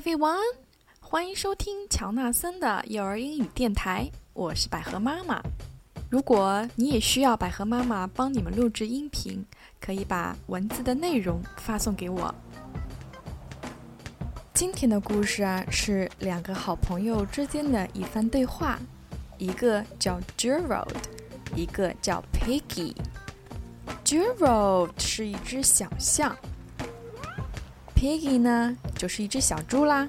everyone，欢迎收听乔纳森的幼儿英语电台，我是百合妈妈。如果你也需要百合妈妈帮你们录制音频，可以把文字的内容发送给我。今天的故事啊，是两个好朋友之间的一番对话，一个叫 Gerald，一个叫 Piggy。Gerald 是一只小象。Piggy 呢，就是一只小猪啦。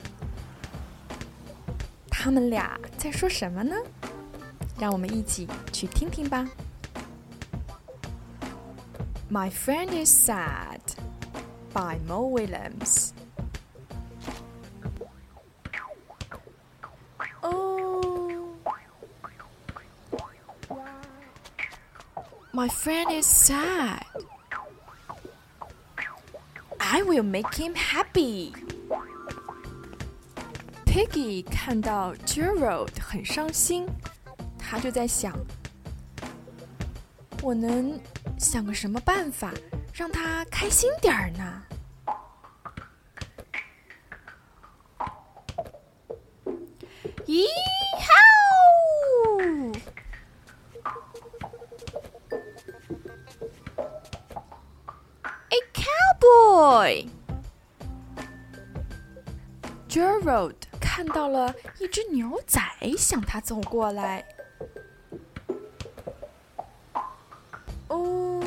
他们俩在说什么呢？让我们一起去听听吧。My friend is sad by Mo Willems. Oh, My friend is sad. I will make him happy. Piggy 看到 Gerald 很伤心，他就在想：我能想个什么办法让他开心点儿呢？咦哈 ！boy. Gerald 看到了一只牛仔向他走过来。哦，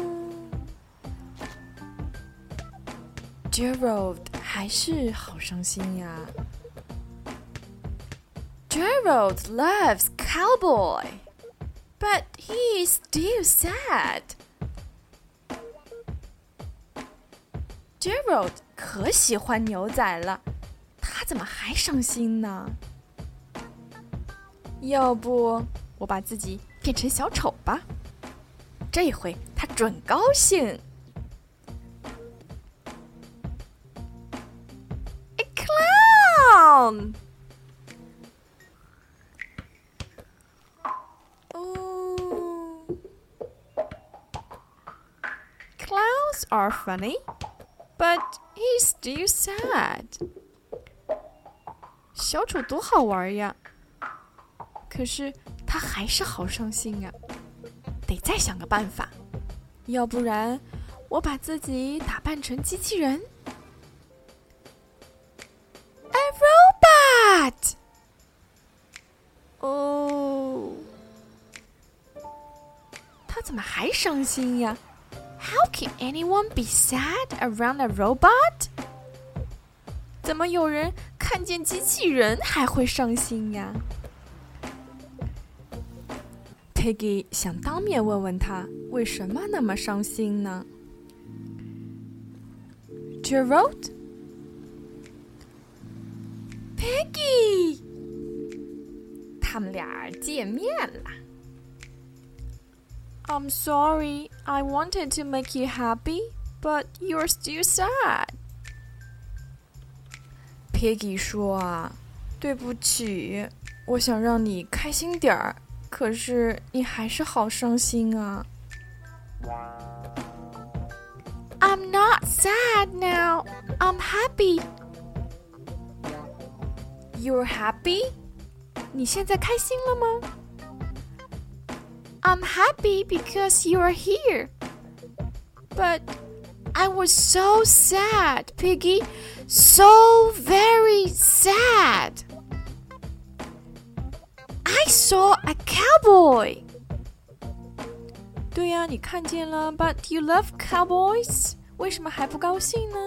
Gerald 还是好伤心呀。Gerald loves cowboy, but he is still sad. Gerald 可喜欢牛仔了，他怎么还伤心呢？要不我把自己变成小丑吧，这回他准高兴。A clown! Oh, clowns are funny. But he's still sad. 小丑多好玩呀！可是他还是好伤心呀，得再想个办法，要不然我把自己打扮成机器人。A robot！哦，他怎么还伤心呀 can anyone be sad around a robot？怎么有人看见机器人还会伤心呀？Piggy 想当面问问他为什么那么伤心呢？Gerald。Piggy，他们俩见面了。I'm sorry, I wanted to make you happy, but you're still sad. Piggy 说啊，对不起，我想让你开心点儿，可是你还是好伤心啊。I'm not sad now. I'm happy. You're happy? 你现在开心了吗 ？I'm happy because you are here. But I was so sad, Piggy. So very sad. I saw a cowboy. 对呀，你看见了，But you love cowboys，为什么还不高兴呢？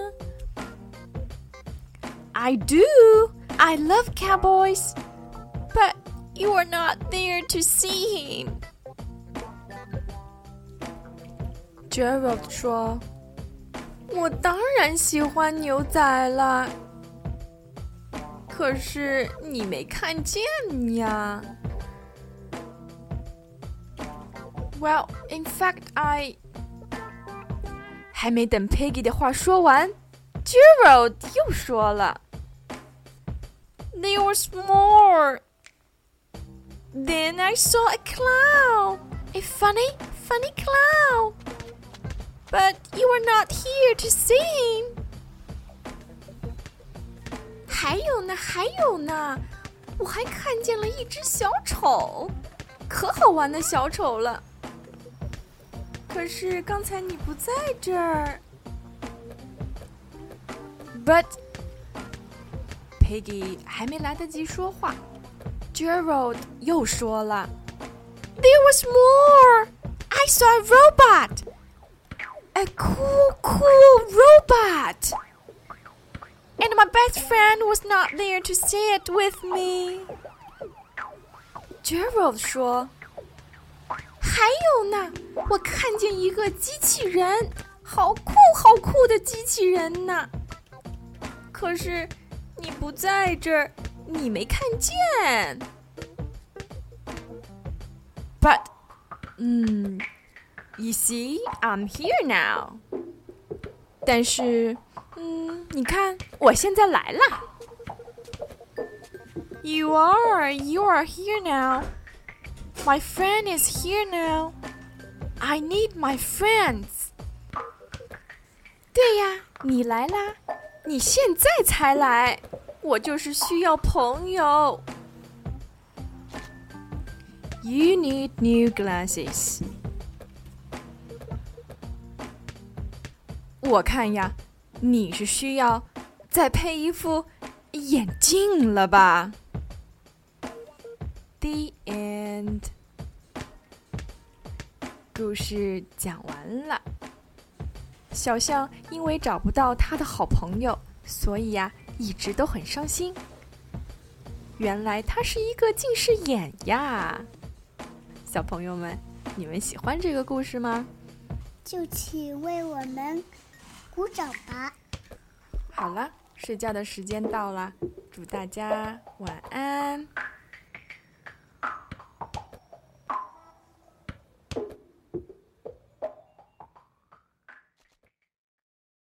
I do. I love cowboys. But you are not there to see him. Gerald 说：“我当然喜欢牛仔了，可是你没看见呀。” Well, in fact, I…… 还没等 Piggy 的话说完，Gerald 又说了：“There was more. Then I saw a cloud, a funny, funny cloud.” But you are not here to sing. 还有呢，还有呢，我还看见了一只小丑，可好玩的小丑了。可是刚才你不在这儿。But Piggy 还没来得及说话，Gerald 又说了：“There was more. I saw a robot.” a cool, cool robot, and my best friend was not there to see it with me.” Gerald 说：“还有呢，我看见一个机器人，好酷，好酷的机器人呢。”可是你不在这儿，你没看见。But，嗯 ，You see, I'm here now。但是，嗯，你看，我现在来了。You are, you are here now. My friend is here now. I need my friends. 对呀，你来啦。你现在才来，我就是需要朋友。You need new glasses。 我看呀，你是需要再配一副眼镜了吧？The end。故事讲完了。小象因为找不到他的好朋友，所以呀，一直都很伤心。原来他是一个近视眼呀！小朋友们，你们喜欢这个故事吗？就请为我们鼓掌吧！好了，睡觉的时间到了，祝大家晚安。